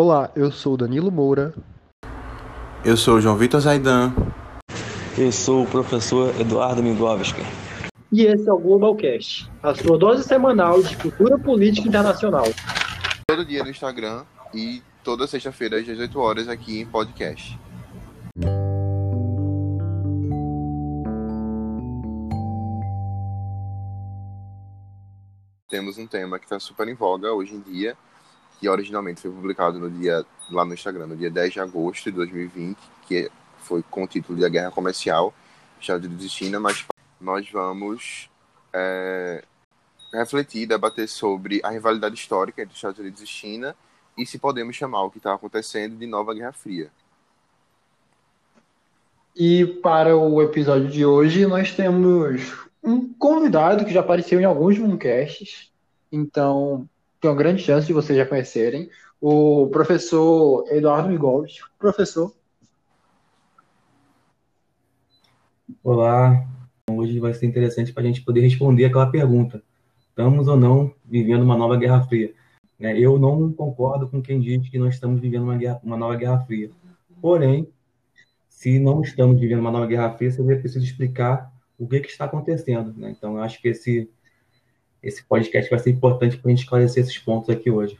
Olá, eu sou Danilo Moura. Eu sou o João Vitor Zaidan. Eu sou o professor Eduardo Migovski. E esse é o Globalcast, a sua dose semanal de cultura política internacional. Todo dia no Instagram e toda sexta-feira às 18 horas aqui em podcast. Temos um tema que está super em voga hoje em dia, que originalmente foi publicado no dia lá no Instagram, no dia 10 de agosto de 2020, que foi com o título de A Guerra Comercial, Estados Unidos e China, mas nós vamos é, refletir, debater sobre a rivalidade histórica entre Estados Unidos e China e se podemos chamar o que está acontecendo de nova Guerra Fria. E para o episódio de hoje, nós temos um convidado que já apareceu em alguns Mooncasts, então tem uma grande chance de vocês já conhecerem, o professor Eduardo Migovic. Professor. Olá, hoje vai ser interessante para a gente poder responder aquela pergunta: estamos ou não vivendo uma nova Guerra Fria? Né, eu não concordo com quem diz que nós estamos vivendo uma, guerra, uma nova Guerra Fria. Porém, se não estamos vivendo uma nova Guerra Fria, seria preciso explicar o que, que está acontecendo. Né? Então, acho que esse, esse podcast vai ser importante para a gente esclarecer esses pontos aqui hoje.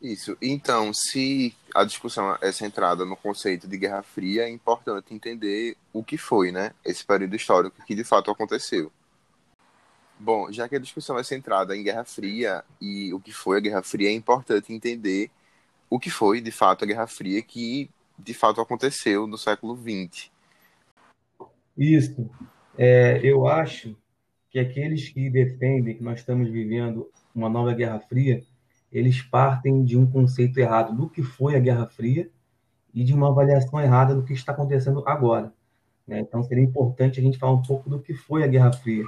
Isso. Então, se a discussão é centrada no conceito de Guerra Fria, é importante entender o que foi, né? Esse período histórico que de fato aconteceu. Bom, já que a discussão é centrada em Guerra Fria e o que foi a Guerra Fria, é importante entender o que foi de fato a Guerra Fria que de fato aconteceu no século XX. Isso. É, eu acho que aqueles que defendem que nós estamos vivendo uma nova Guerra Fria, eles partem de um conceito errado do que foi a Guerra Fria e de uma avaliação errada do que está acontecendo agora. Né? Então, seria importante a gente falar um pouco do que foi a Guerra Fria.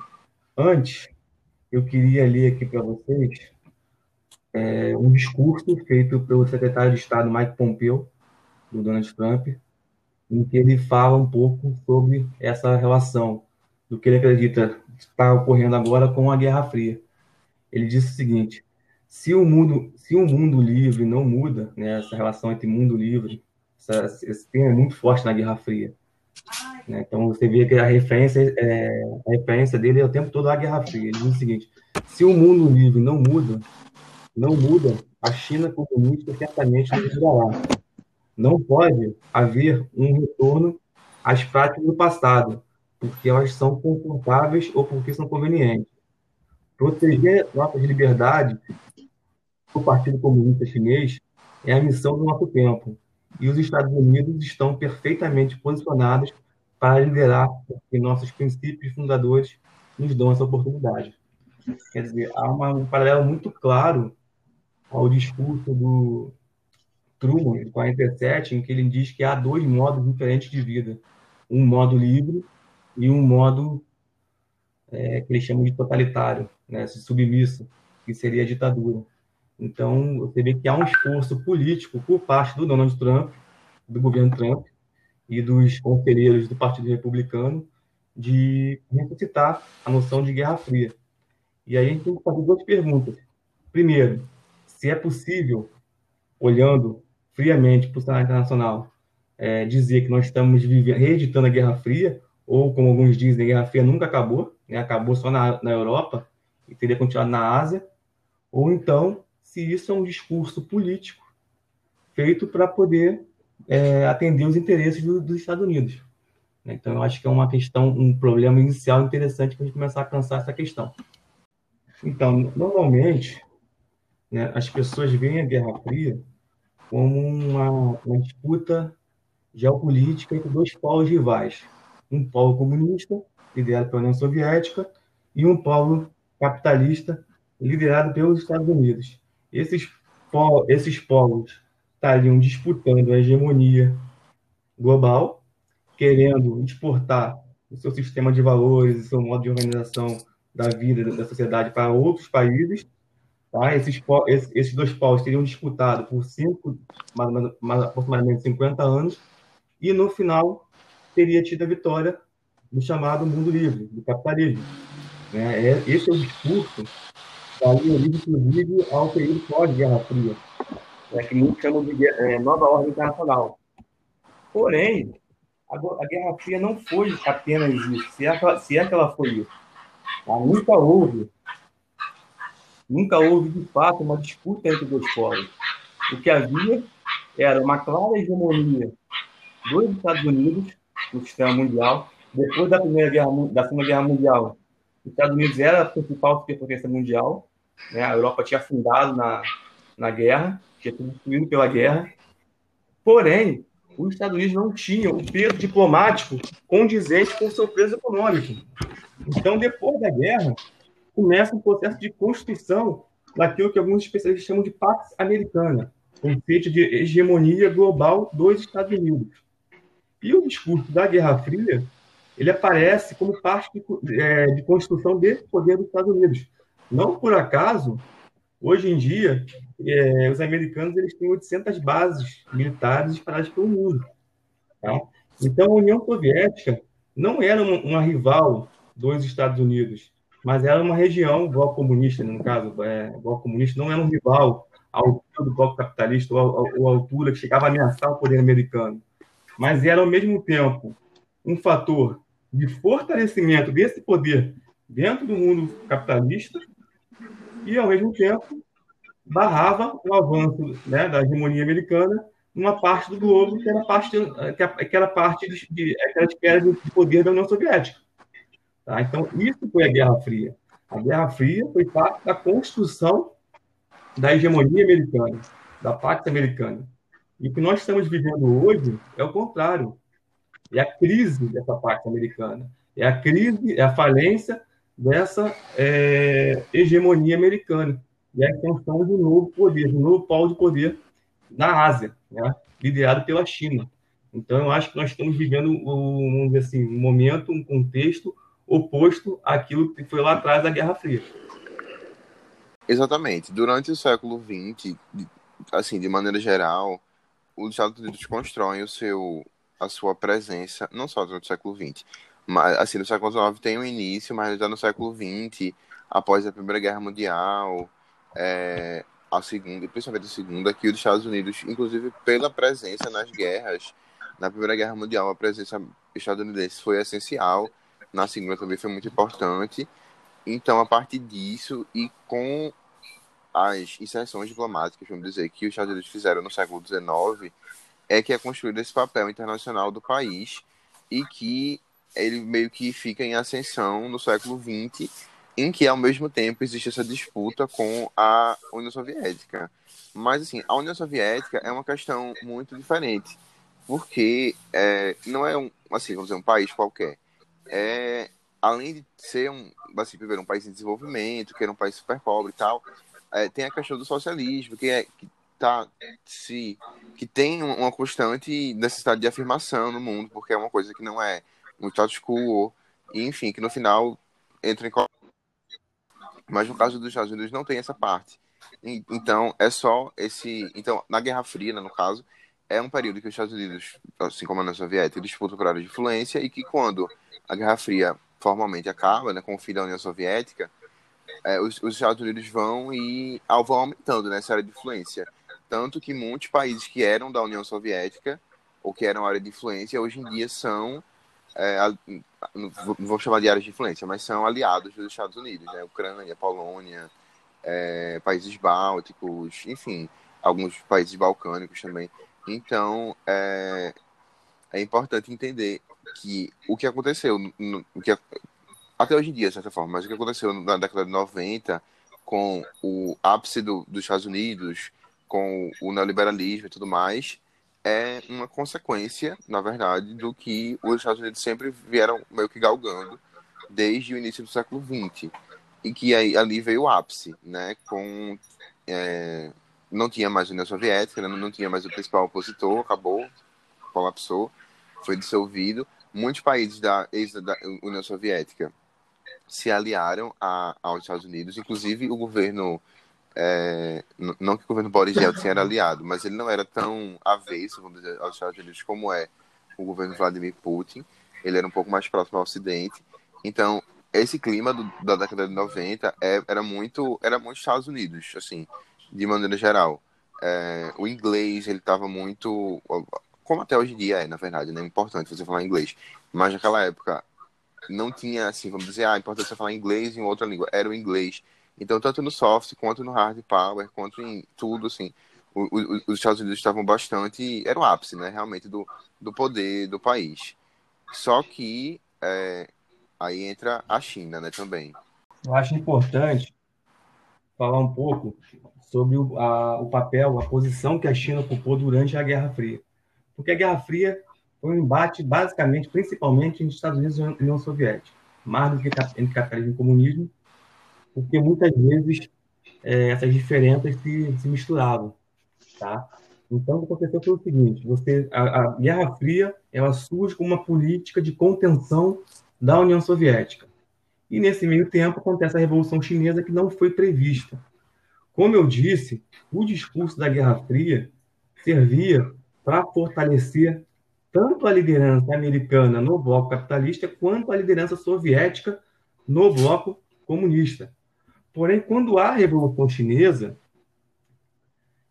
Antes, eu queria ler aqui para vocês é, um discurso feito pelo secretário de Estado Mike Pompeo, do Donald Trump, em que ele fala um pouco sobre essa relação do que ele acredita está ocorrendo agora com a Guerra Fria. Ele disse o seguinte: se o mundo, se o mundo livre não muda, né, essa relação entre mundo livre, essa, esse tema é muito forte na Guerra Fria. Né? Então você vê que a referência, é, a referência dele é o tempo todo a Guerra Fria. Ele diz o seguinte: se o mundo livre não muda, não muda, a China comunista certamente não mudará. Não pode haver um retorno às práticas do passado, porque elas são confortáveis ou porque são convenientes. Proteger nossas liberdades do Partido Comunista Chinês é a missão do nosso tempo, e os Estados Unidos estão perfeitamente posicionados para liderar, porque nossos princípios fundadores nos dão essa oportunidade. Quer dizer, há uma, um paralelo muito claro ao discurso do Truman, de 47, em que ele diz que há dois modos diferentes de vida. Um modo livre e um modo é, que eles chamam de totalitário, né, submisso, que seria a ditadura. Então, você vê que há um esforço político por parte do Donald Trump, do governo Trump e dos conselheiros do Partido Republicano de ressuscitar a noção de Guerra Fria. E aí a gente tem que fazer duas perguntas. Primeiro, se é possível, olhando friamente para o cenário internacional, é, dizer que nós estamos vivendo, reeditando a Guerra Fria, ou como alguns dizem, a Guerra Fria nunca acabou, né? acabou só na, na Europa e teria continuado na Ásia, ou então se isso é um discurso político feito para poder é, atender os interesses do, dos Estados Unidos. Então, eu acho que é uma questão, um problema inicial interessante para a gente começar a pensar essa questão. Então, normalmente, né, as pessoas veem a Guerra Fria como uma, uma disputa geopolítica entre dois polos rivais. Um polo comunista, liderado pela União Soviética, e um polo capitalista, liderado pelos Estados Unidos. Esses, polos, esses polos estariam disputando a hegemonia global, querendo exportar o seu sistema de valores, o seu modo de organização da vida da sociedade para outros países, Tá? Esses, esses dois povos teriam disputado por cinco, aproximadamente 50 anos, e no final teria tido a vitória do chamado mundo livre, do capitalismo. Né? É, esse é o discurso daria origem, inclusive, ao período pós-Guerra Fria, né, que muitos chamam de é, nova ordem internacional. Porém, a, a, Guerra Fria não foi apenas isso, se é, se é que ela foi isso. Tá? Nunca houve, nunca houve, de fato, uma disputa entre dois povos. O que havia era uma clara hegemonia dos Estados Unidos no sistema mundial. Depois da primeira guerra, da segunda guerra mundial, os Estados Unidos era a principal superpotência mundial. Né? A Europa tinha afundado na, na guerra, tinha sido destruído pela guerra. Porém, os Estados Unidos não tinham o peso diplomático condizente com o seu peso econômico. Então, depois da guerra, começa um processo de construção daquilo que alguns especialistas chamam de Pax Americana, conceito de hegemonia global dos Estados Unidos. E o discurso da Guerra Fria ele aparece como parte de, é, de construção desse poder dos Estados Unidos. Não por acaso, hoje em dia, é, os americanos eles têm 800 bases militares espalhadas pelo mundo. Tá? Então, a União Soviética não era uma, uma, rival dos Estados Unidos, mas era uma região, bloco comunista, no caso, é, bloco comunista não era um rival à altura do bloco capitalista ou à altura que chegava a ameaçar o poder americano, mas era, ao mesmo tempo, um fator de fortalecimento desse poder dentro do mundo capitalista e, ao mesmo tempo, barrava o avanço né, da hegemonia americana numa parte do globo que era parte, que era parte de, aquela esfera de poder da União Soviética. Tá? Então, isso foi a Guerra Fria. A Guerra Fria foi parte da construção da hegemonia americana, da parte americana. E o que nós estamos vivendo hoje é o contrário. É a crise dessa parte americana. É a crise, é a falência dessa é, hegemonia americana. E a extensão do novo poder, do novo polo de poder na Ásia, né? liderado pela China. Então, eu acho que nós estamos vivendo um, assim, um momento, um contexto oposto àquilo que foi lá atrás da Guerra Fria. Exatamente. Durante o século XX, assim, de maneira geral, os Estados Unidos constroem o seu, a sua presença, não só no século XX, mas assim, no século XIX tem um início, mas já no século XX, após a Primeira Guerra Mundial, é, a Segunda, principalmente a Segunda, que os Estados Unidos, inclusive pela presença nas guerras, na Primeira Guerra Mundial, a presença estadunidense foi essencial, na Segunda também foi muito importante. Então, a partir disso, e com as inserções diplomáticas, vamos dizer, que os Estados Unidos fizeram no século XIX, é que é construído esse papel internacional do país e que ele meio que fica em ascensão no século XX, em que ao mesmo tempo existe essa disputa com a União Soviética. Mas assim, a União Soviética é uma questão muito diferente, porque é, não é um, assim, vamos dizer, um país qualquer. É, além de ser um, assim, um país em desenvolvimento, que era um país super pobre e tal, é, tem a questão do socialismo, que é que tá se que tem uma constante necessidade de afirmação no mundo, porque é uma coisa que não é um status quo, e, enfim, que no final entra em mas no caso dos Estados Unidos não tem essa parte. Então, é só esse. Então, na Guerra Fria, no caso, é um período que os Estados Unidos, assim como a União Soviética, disputam por área de influência e que quando a Guerra Fria formalmente acaba, né, com o fim da União Soviética, é, os, os, Estados Unidos vão e vão aumentando nessa né, área de influência. Tanto que muitos países que eram da União Soviética, ou que eram área de influência, hoje em dia são, é, não vou chamar de áreas de influência, mas são aliados dos Estados Unidos, né? Ucrânia, Polônia, é, países bálticos, enfim, alguns países balcânicos também. Então, é, é importante entender que o que aconteceu, no, o que até hoje em dia, de certa forma, mas o que aconteceu na década de 90 com o ápice do, dos Estados Unidos, com o neoliberalismo e tudo mais, é uma consequência, na verdade, do que os Estados Unidos sempre vieram meio que galgando desde o início do século XX. E que aí, ali veio o ápice, né? Com, é, não tinha mais a União Soviética, né, não tinha mais o principal opositor, acabou, colapsou, foi dissolvido. Muitos países da ex-União Soviética se aliaram a, aos Estados Unidos, inclusive o governo, é, não que o governo Boris Yeltsin era aliado, mas ele não era tão avesso, vamos dizer, aos Estados Unidos como é o governo Vladimir Putin, ele era um pouco mais próximo ao Ocidente, então esse clima do, da década de 90 é, era muito era muito Estados Unidos, assim, de maneira geral. É, o inglês, ele estava muito como até hoje em dia é, na verdade, né? É importante você falar inglês. Mas naquela época não tinha, assim, vamos dizer, ah, é importante você falar inglês em outra língua. Era o inglês. Então, tanto no soft quanto no hard power, quanto em tudo, assim, o, o, os Estados Unidos estavam bastante. Era o ápice, né? Realmente, do, do poder do país. Só que é, aí entra a China, né, também. Eu acho importante falar um pouco sobre o, a, o papel, a posição que a China ocupou durante a Guerra Fria. Porque a Guerra Fria um embate, basicamente, principalmente entre Estados Unidos e União Soviética, mais do que entre capitalismo e comunismo, porque muitas vezes é, essas diferenças se, se misturavam. Tá? Então, o que aconteceu foi o seguinte: você, a, a, Guerra Fria ela surge como uma política de contenção da União Soviética. E nesse meio tempo acontece a Revolução Chinesa que não foi prevista. Como eu disse, o discurso da Guerra Fria servia para fortalecer tanto a liderança americana no bloco capitalista quanto a liderança soviética no bloco comunista. Porém, quando há a Revolução Chinesa,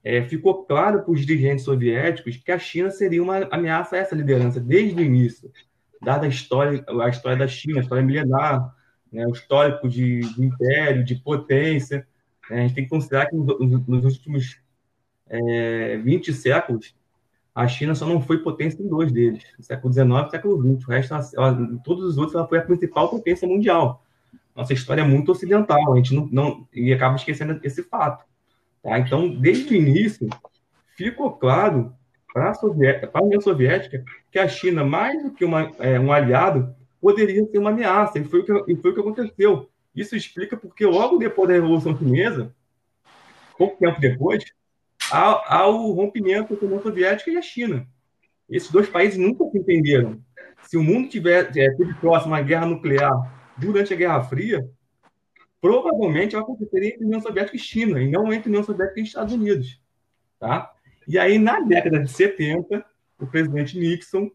é, ficou claro para os dirigentes soviéticos que a China seria uma ameaça a essa liderança desde o início, dada a história, a história da China, a história milenar, né, o histórico de, de império, de potência. Né, a gente tem que considerar que nos, nos últimos é, 20 séculos, a China só não foi potência em dois deles, no século XIX e século XX. O resto, ela, todos os outros, ela foi a principal potência mundial. Nossa história é muito ocidental, a gente não, não e acaba esquecendo esse fato. Tá? Então, desde o início, ficou claro para a, União Soviética que a China, mais do que uma, é, um aliado, poderia ser uma ameaça, e foi, o que, e foi o que aconteceu. Isso explica porque logo depois da Revolução Chinesa, pouco tempo depois, há, há o rompimento entre a União Soviética e a China. Esses dois países nunca se entenderam. Se o mundo tiver é, próximo à guerra nuclear durante a Guerra Fria, provavelmente vai acontecer entre União Soviética e China, e não entre União Soviética e Estados Unidos. Tá? E aí, na década de 70, o presidente Nixon,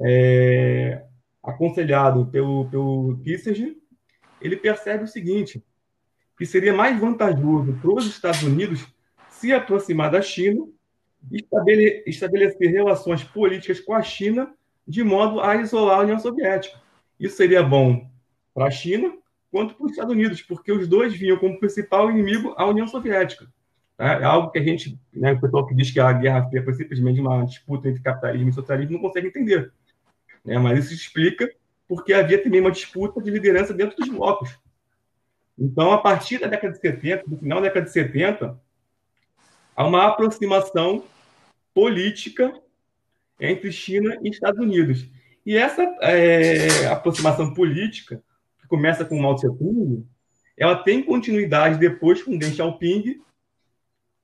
é, aconselhado pelo, pelo Kissinger, ele percebe o seguinte, que seria mais vantajoso para os Estados Unidos se aproximar da China e estabelecer relações políticas com a China de modo a isolar a União Soviética. Isso seria bom para a China quanto para os Estados Unidos, porque os dois vinham como principal inimigo a União Soviética. Tá? É algo que a gente, né, o pessoal que diz que a Guerra Fria foi simplesmente uma disputa entre capitalismo e socialismo não consegue entender. Né? Mas isso explica porque havia também uma disputa de liderança dentro dos blocos. Então, a partir da década de 70, do final da década de 70, há uma aproximação política entre China e Estados Unidos. E essa é, aproximação política que começa com Mao Tse Tung, ela tem continuidade depois com Deng Xiaoping,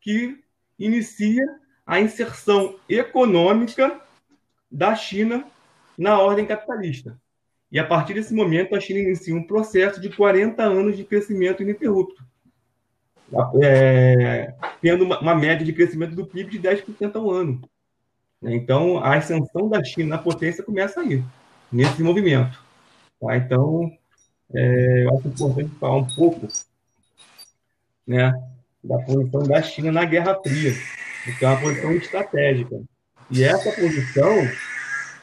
que inicia a inserção econômica da China na ordem capitalista. E a partir desse momento, a China inicia um processo de 40 anos de crescimento ininterrupto, é, tendo uma, uma, média de crescimento do PIB de 10% ao ano. Então, a ascensão da China na potência começa aí, nesse movimento. Tá? Então, é, eu acho importante falar um pouco né, da posição da China na Guerra Fria, que é uma posição estratégica. E essa posição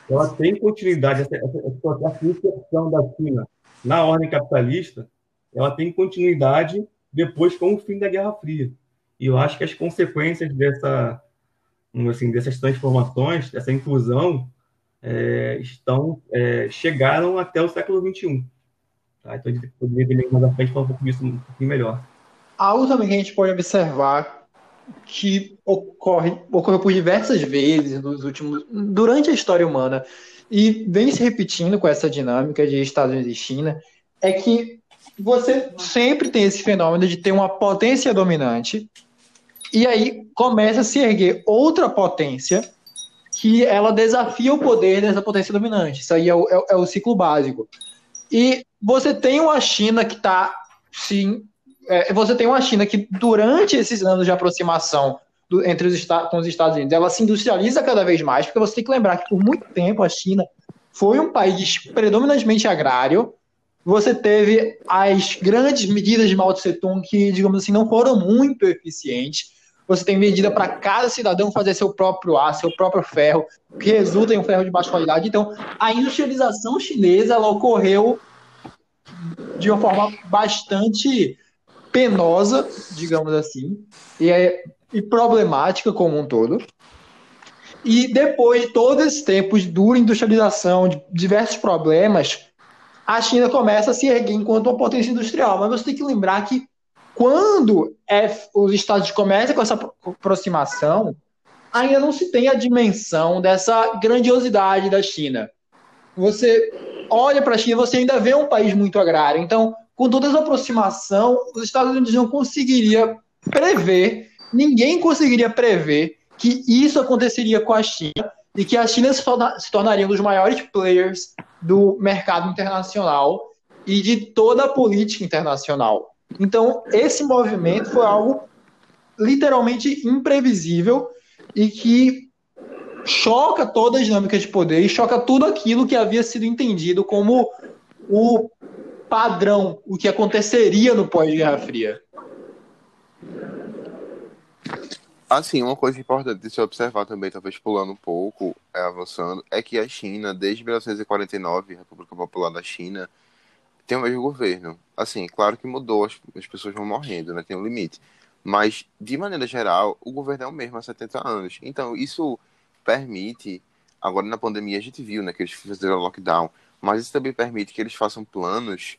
ela tem continuidade, essa, essa, essa inserção da China na ordem capitalista, ela tem continuidade depois com o fim da Guerra Fria. E eu acho que as consequências dessa, assim, dessas transformações, dessa inclusão, é, estão é, chegaram até o século XXI. Tá? Então, a gente poderia mais à frente falar um pouco disso um pouquinho melhor. Algo também que a gente pode observar que ocorre, ocorreu por diversas vezes nos últimos, durante a história humana e vem se repetindo com essa dinâmica de Estados Unidos e China, é que você sempre tem esse fenômeno de ter uma potência dominante e aí começa a se erguer outra potência que ela desafia o poder dessa potência dominante. Isso aí é o, é, é o ciclo básico. E você tem uma China que está, sim, é, você tem uma China que durante esses anos de aproximação do, entre os com os Estados Unidos, ela se industrializa cada vez mais, porque você tem que lembrar que por muito tempo a China foi um país predominantemente agrário, Você teve as grandes medidas de Mao Tse Tung que, digamos assim, não foram muito eficientes. Você tem medida para cada cidadão fazer seu próprio aço, seu próprio ferro, que resulta em um ferro de baixa qualidade. Então, a industrialização chinesa ela ocorreu de uma forma bastante penosa, digamos assim, e, é, e problemática como um todo. E depois de todo esse tempo de dura industrialização, de diversos problemas, a China começa a se erguer enquanto uma potência industrial. Mas você tem que lembrar que quando é, os Estados começam com essa aproximação, ainda não se tem a dimensão dessa grandiosidade da China. Você olha para a China, você ainda vê um país muito agrário. Então, com toda essa aproximação, os Estados Unidos não conseguiria prever, ninguém conseguiria prever que isso aconteceria com a China e que a China se, torna, se tornaria um dos maiores players do mercado internacional e de toda a política internacional. Então, esse movimento foi algo literalmente imprevisível e que choca toda a dinâmica de poder e choca tudo aquilo que havia sido entendido como o padrão, o que aconteceria no pós-Guerra Fria. Assim, uma coisa importante de se observar também, talvez pulando um pouco, é, avançando, é que a China, desde 1949, a República Popular da China, tem o mesmo governo. Assim, claro que mudou, as, as pessoas vão morrendo, né? Tem um limite. Mas, de maneira geral, o governo é o mesmo há 70 anos. Então, isso permite, agora na pandemia a gente viu, né, que eles fizeram lockdown, mas isso também permite que eles façam planos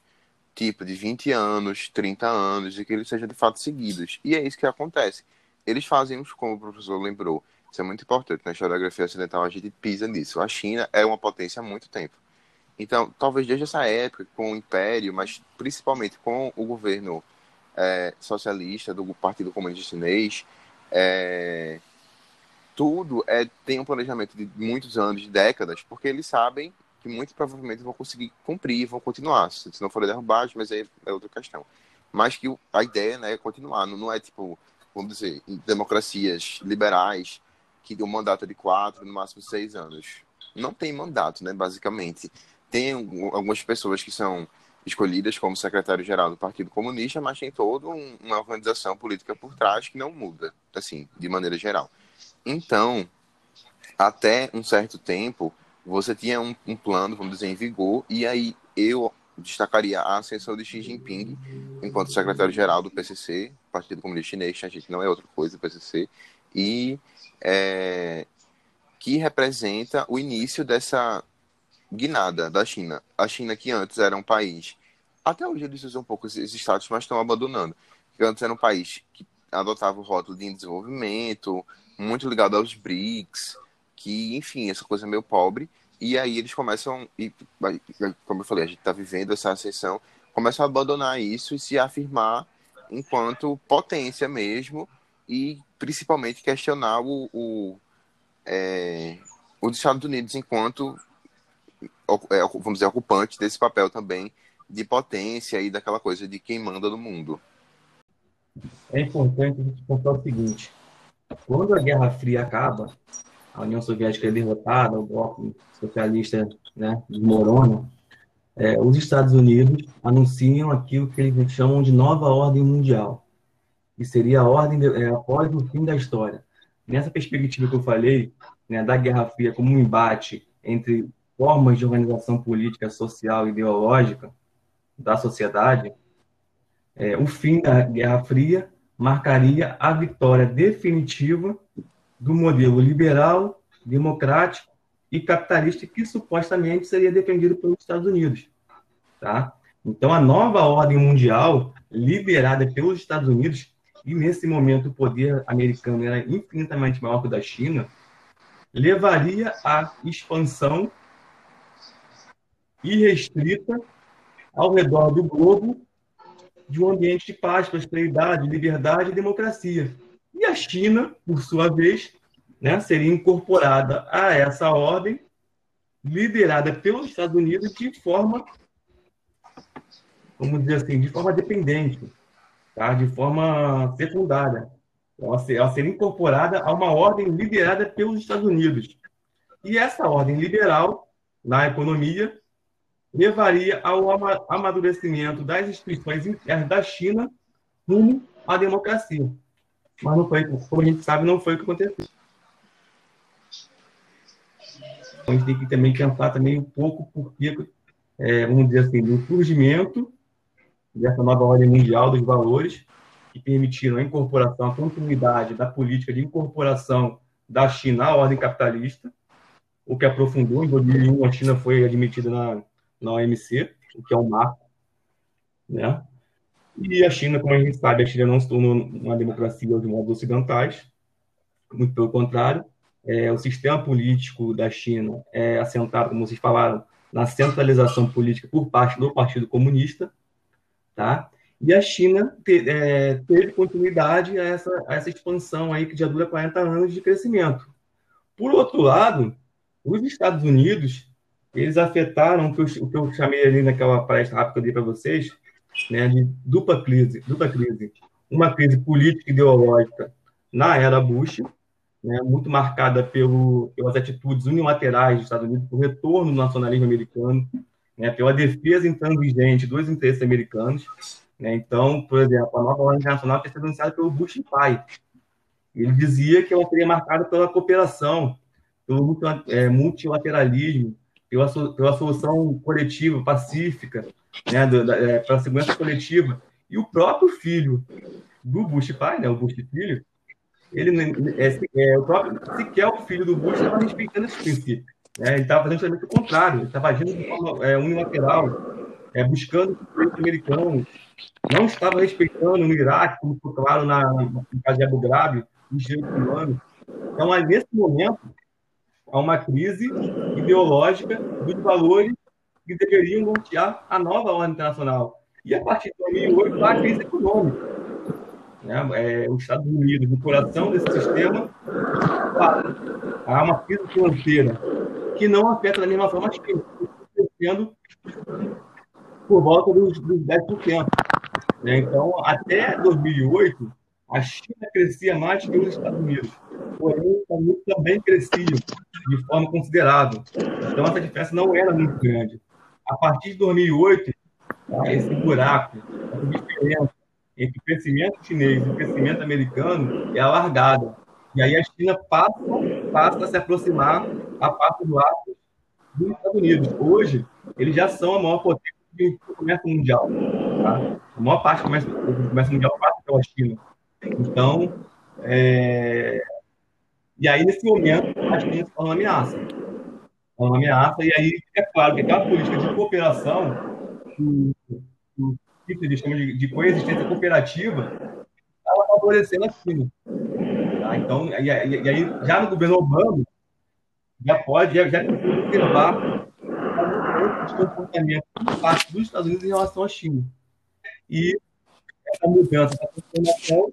tipo de 20 anos, 30 anos, e que eles sejam de fato seguidos. E é isso que acontece. Eles fazem, como o professor lembrou, isso é muito importante. Na historiografia ocidental a gente pisa nisso. A China é uma potência há muito tempo. Então, talvez desde essa época, com o Império, mas principalmente com o governo é, socialista do Partido Comunista Chinês, é, tudo é, tem um planejamento de muitos anos, de décadas, porque eles sabem que muito provavelmente vão conseguir cumprir, vão continuar, se não forem derrubados, mas aí é outra questão. Mas que a ideia né, é continuar, não, não é tipo, vamos dizer, democracias liberais que o mandato é de quatro, no máximo seis anos. Não tem mandato, né, basicamente. Tem algumas pessoas que são escolhidas como secretário-geral do Partido Comunista, mas tem toda uma organização política por trás que não muda, assim, de maneira geral. Então, até um certo tempo, você tinha um, um, plano, vamos dizer, em vigor, e aí eu destacaria a ascensão de Xi Jinping enquanto secretário-geral do PCC, Partido Comunista Chinês, a gente não é outra coisa, PCC, e é, que representa o início dessa guinada da China. A China, que antes era um país, até hoje eles usam um pouco esses status, mas estão abandonando, que antes era um país que adotava o rótulo de desenvolvimento, muito ligado aos BRICS, que, enfim, essa coisa meio pobre. E aí eles começam, e, como eu falei, a gente está vivendo essa ascensão, começam a abandonar isso e se afirmar enquanto potência mesmo, e principalmente questionar o, o, é, os Estados Unidos enquanto, é, vamos dizer, ocupante desse papel também de potência e daquela coisa de quem manda no mundo. É importante a gente contar o seguinte: quando a Guerra Fria acaba, a União Soviética é derrotada, o bloco socialista né, desmorona, é, os Estados Unidos anunciam aquilo que eles chamam de nova ordem mundial, que seria a ordem de, é, após o fim da história. Nessa perspectiva que eu falei, né, da Guerra Fria como um embate entre formas de organização política, social e ideológica da sociedade, é, o fim da Guerra Fria marcaria a vitória definitiva do modelo liberal, democrático e capitalista que supostamente seria defendido pelos Estados Unidos. Tá? Então, a nova ordem mundial, liderada pelos Estados Unidos, e nesse momento o poder americano era infinitamente maior que o da China, levaria à expansão irrestrita ao redor do globo de um ambiente de paz, prosperidade, liberdade e democracia. E a China, por sua vez, né, seria incorporada a essa ordem, liderada pelos Estados Unidos de forma, vamos dizer assim, de forma dependente, tá? de forma secundária. Ser, ela seria incorporada a uma ordem liderada pelos Estados Unidos. E essa ordem liberal, na economia, levaria ao amadurecimento das instituições internas da China rumo à democracia. Mas não foi, como a gente sabe, não foi o que aconteceu. Então, a gente tem que também pensar também um pouco porque, é, vamos dizer assim, do surgimento dessa nova ordem mundial dos valores que permitiram a incorporação, a continuidade da política de incorporação da China à ordem capitalista, o que aprofundou. Em 2001, a China foi admitida na, na OMC, o que é um marco. Né? E a China, como a gente sabe, a China não se tornou uma democracia de modos ocidentais, muito pelo contrário. É, o sistema político da China é assentado, como vocês falaram, na centralização política por parte do Partido Comunista, tá? E a China te, é, teve continuidade a essa, a essa expansão aí que já dura 40 anos de crescimento. Por outro lado, os Estados Unidos, eles afetaram o que eu, o que eu chamei ali naquela palestra rápida dei para vocês, né, de dupla crise, dupla crise. Uma crise política e ideológica na era Bush, né, muito marcada pelo, pelas atitudes unilaterais dos Estados Unidos, pelo retorno do nacionalismo americano, né, pela defesa intransigente dos interesses americanos. Né? Então, por exemplo, a nova ordem internacional foi anunciada pelo Bush pai. Ele dizia que ela seria marcada pela cooperação, pelo é, multilateralismo, pela, pela solução coletiva, pacífica, né, é, pela segurança coletiva. E o próprio filho do Bush pai, né, o Bush filho, ele é, é, o próprio sequer o filho do Bush estava respeitando esse princípio. Né? Ele estava fazendo justamente o contrário, estava agindo de forma é, unilateral, é, buscando o direito americano, não estava respeitando no Iraque, como ficou claro na, na casa de Abu Ghraib, os direitos humanos. Então, nesse momento, há uma crise ideológica dos valores que deveriam nortear a nova ordem internacional. E a partir de 2008, há a crise econômica. Né? É, os Estados Unidos, no coração desse sistema, há uma crise financeira que não afeta da mesma forma as crises, crescendo por volta dos, dos 10%. Né? Então, até 2008, a China crescia mais que os Estados Unidos. Porém, os Estados Unidos também cresciam de forma considerável. Então, essa diferença não era muito grande. A partir de 2008, tá, esse buraco, essa diferença entre o crescimento chinês e o crescimento americano é alargada. E aí a China passa, passa a se aproximar a passo do lado dos Estados Unidos. Hoje, eles já são a maior potência do comércio mundial. Tá? A maior parte do comércio, do comércio mundial passa pela China. Então, é... e aí, nesse momento, a China se torna uma ameaça. É uma ameaça, e aí é claro que aquela política de cooperação, que, de, de coexistência cooperativa, ela favorecendo a China. Tá? Então, e, e, e, aí, já no governo Obama, já pode, já, já observar de comportamento por parte dos Estados Unidos em relação à China. E essa mudança, essa transformação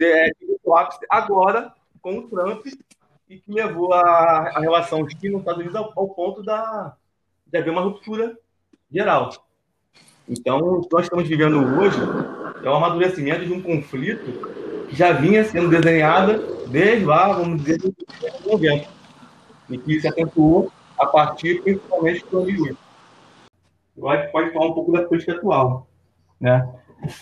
é, agora com o Trump e que levou a, a relação China-Estados Unidos ao, ao, ponto da, de haver uma ruptura geral. Então, o que nós estamos vivendo hoje é o amadurecimento de um conflito que já vinha sendo desenhado desde lá, vamos dizer, do governo, e que se acentuou a partir, principalmente, do 2008. Agora pode falar um pouco da política atual, né?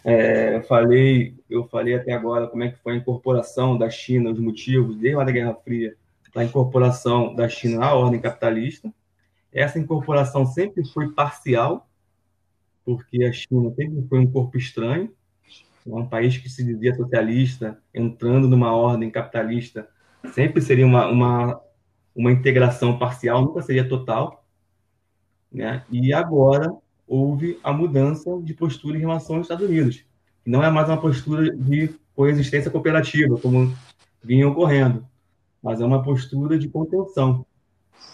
É, eu falei, eu falei até agora como é que foi a incorporação da China, os motivos desde lá da Guerra Fria, da incorporação da China à ordem capitalista. Essa incorporação sempre foi parcial, porque a China sempre foi um corpo estranho, um país que se dizia socialista, entrando numa ordem capitalista, sempre seria uma, uma, uma integração parcial, nunca seria total. Né? E agora houve a mudança de postura em relação aos Estados Unidos. Não é mais uma postura de coexistência cooperativa, como vinha ocorrendo, mas é uma postura de contenção.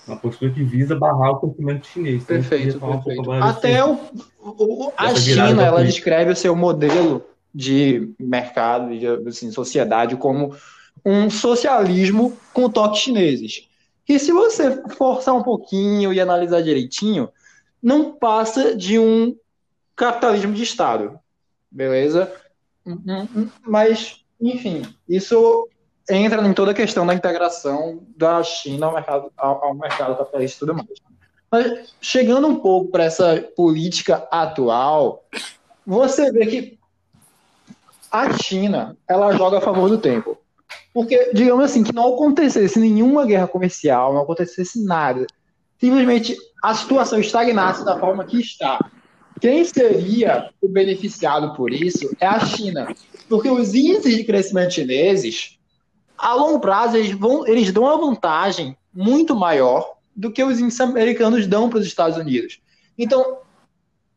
Uma postura que visa barrar o crescimento chinês. Perfeito, perfeito. Um Até o, o, a China, ela descreve o seu modelo de mercado, de assim, sociedade, como um socialismo com toques chineses. E se você forçar um pouquinho e analisar direitinho, não passa de um capitalismo de Estado. Beleza? Mas, enfim, isso entra em toda a questão da integração da China ao mercado, ao, ao mercado capitalista e tudo mais. Mas chegando um pouco para essa política atual, você vê que a China ela joga a favor do tempo. Porque, digamos assim, que não acontecesse nenhuma guerra comercial, não acontecesse nada, simplesmente a situação estagnasse da forma que está. Quem seria o beneficiado por isso é a China. Porque os índices de crescimento chineses, a longo prazo, eles, vão, eles dão uma vantagem muito maior do que os índices americanos dão para os Estados Unidos. Então,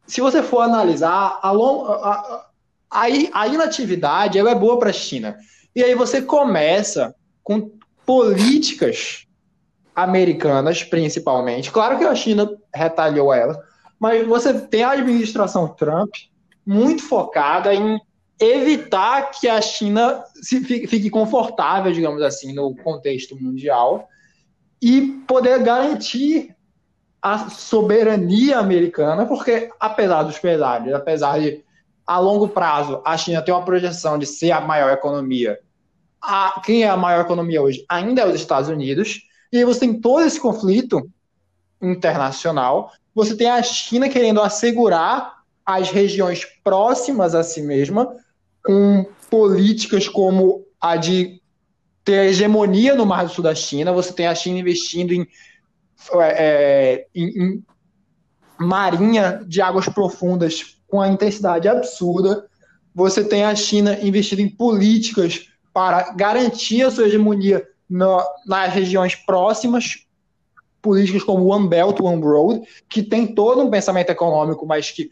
se você for analisar, a, long, a, a, a inatividade ela é boa para a China. E aí você começa com políticas americanas, principalmente. Claro que a China retalhou ela, mas você tem a administração Trump muito focada em evitar que a China fique confortável, digamos assim, no contexto mundial e poder garantir a soberania americana, porque apesar dos pesares, apesar de a longo prazo a China ter uma projeção de ser a maior economia, a, quem é a maior economia hoje ainda é os Estados Unidos, e aí você tem todo esse conflito internacional, você tem a China querendo assegurar as regiões próximas a si mesma, com políticas como a de ter a hegemonia no Mar do Sul da China, você tem a China investindo em, é, em, em marinha de águas profundas com a intensidade absurda, você tem a China investindo em políticas para garantir a sua hegemonia nas regiões próximas, políticas como One Belt, One Road, que tem todo um pensamento econômico, mas que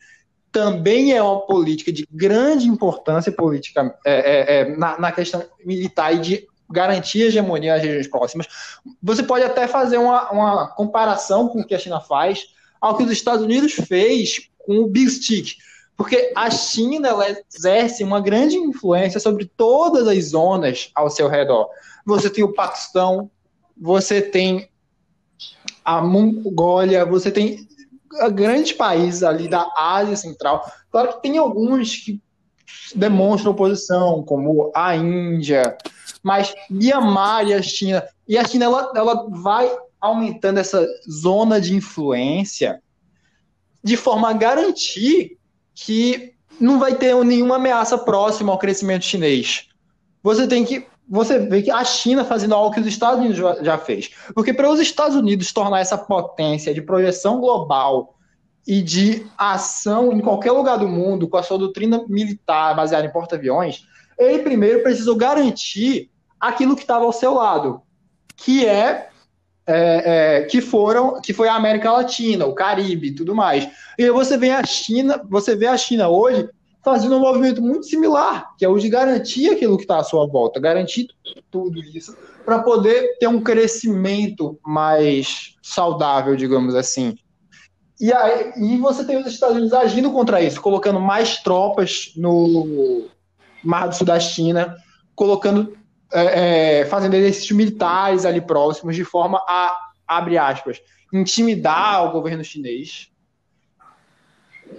também é uma política de grande importância política é, é, é, na, na, questão militar e de garantir a hegemonia nas regiões próximas. Você pode até fazer uma, uma comparação com o que a China faz ao que os Estados Unidos fez com o Big Stick, porque a China exerce uma grande influência sobre todas as zonas ao seu redor você tem o Paquistão, você tem a Mongólia, você tem grandes países ali da Ásia Central. Claro que tem alguns que demonstram oposição, como a Índia, mas Myanmar e a China. E a China ela, ela vai aumentando essa zona de influência de forma a garantir que não vai ter nenhuma ameaça próxima ao crescimento chinês. Você tem que você vê que a China fazendo algo que os Estados Unidos já fez. Porque para os Estados Unidos tornar essa potência de projeção global e de ação em qualquer lugar do mundo com a sua doutrina militar baseada em porta-aviões, ele primeiro precisou garantir aquilo que estava ao seu lado, que é, é, é, que foram que foi a América Latina, o Caribe tudo mais. E você vê a China, você vê a China hoje fazendo um movimento muito similar, que é o de garantir aquilo que está à sua volta, garantir tudo isso, para poder ter um crescimento mais saudável, digamos assim. E, aí, e você tem os Estados Unidos agindo contra isso, colocando mais tropas no Mar do Sul da China, colocando, é, é, fazendo exercícios militares ali próximos, de forma a, abre aspas, intimidar o governo chinês.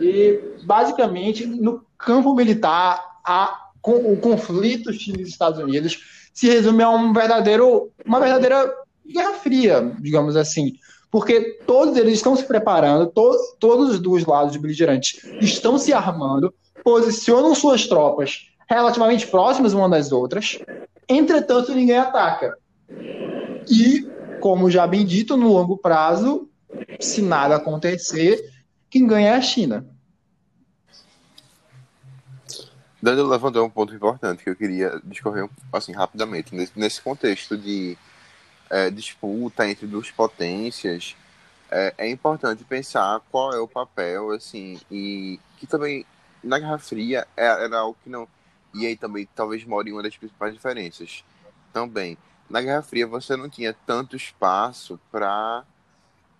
E, basicamente, no campo militar, a, com, o conflito Chile-Estados Unidos se resume a um verdadeiro, uma verdadeira guerra fria, digamos assim, porque todos eles estão se preparando, to, todos os dois lados beligerantes estão se armando, posicionam suas tropas relativamente próximas uma das outras, entretanto ninguém ataca. E, como já bem dito, no longo prazo, se nada acontecer, quem ganha é a China. Daniel levantou um ponto importante que eu queria discorrer assim rapidamente nesse, contexto de é, disputa entre duas potências é, é, importante pensar qual é o papel assim e que também na Guerra Fria era, é, era algo que não e aí também talvez more uma das principais diferenças também na Guerra Fria você não tinha tanto espaço para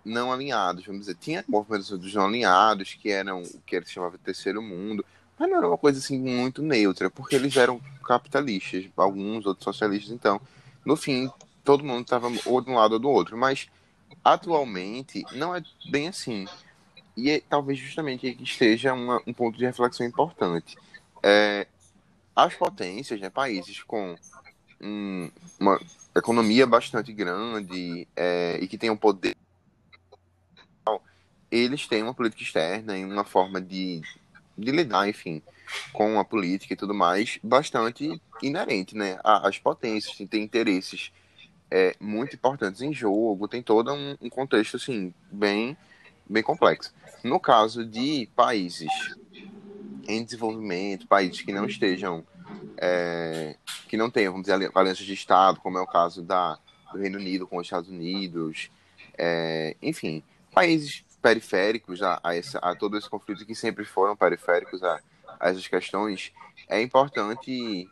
não alinhados vamos dizer tinha movimentos dos não alinhados que eram o que se chamava terceiro mundo mas não era uma coisa assim muito neutra, porque eles eram capitalistas, alguns outros socialistas, então, no fim, todo mundo estava ou de um lado ou do outro. Mas atualmente não é bem assim. E é, talvez justamente que esteja uma, um ponto de reflexão importante. É, as potências, né, países com um, uma economia bastante grande é, e que tem um poder eles têm uma política externa e uma forma de, de lidar, enfim, com a política e tudo mais, bastante inerente, né? As potências têm interesses é, muito importantes em jogo, tem todo um, um contexto, assim, bem, bem complexo. No caso de países em desenvolvimento, países que não estejam, é, que não tenham, vamos dizer, alianças de Estado, como é o caso da, do Reino Unido com os Estados Unidos, é, enfim, países periféricos a, a, essa, a, todo esse conflito que sempre foram periféricos a, a essas questões, é importante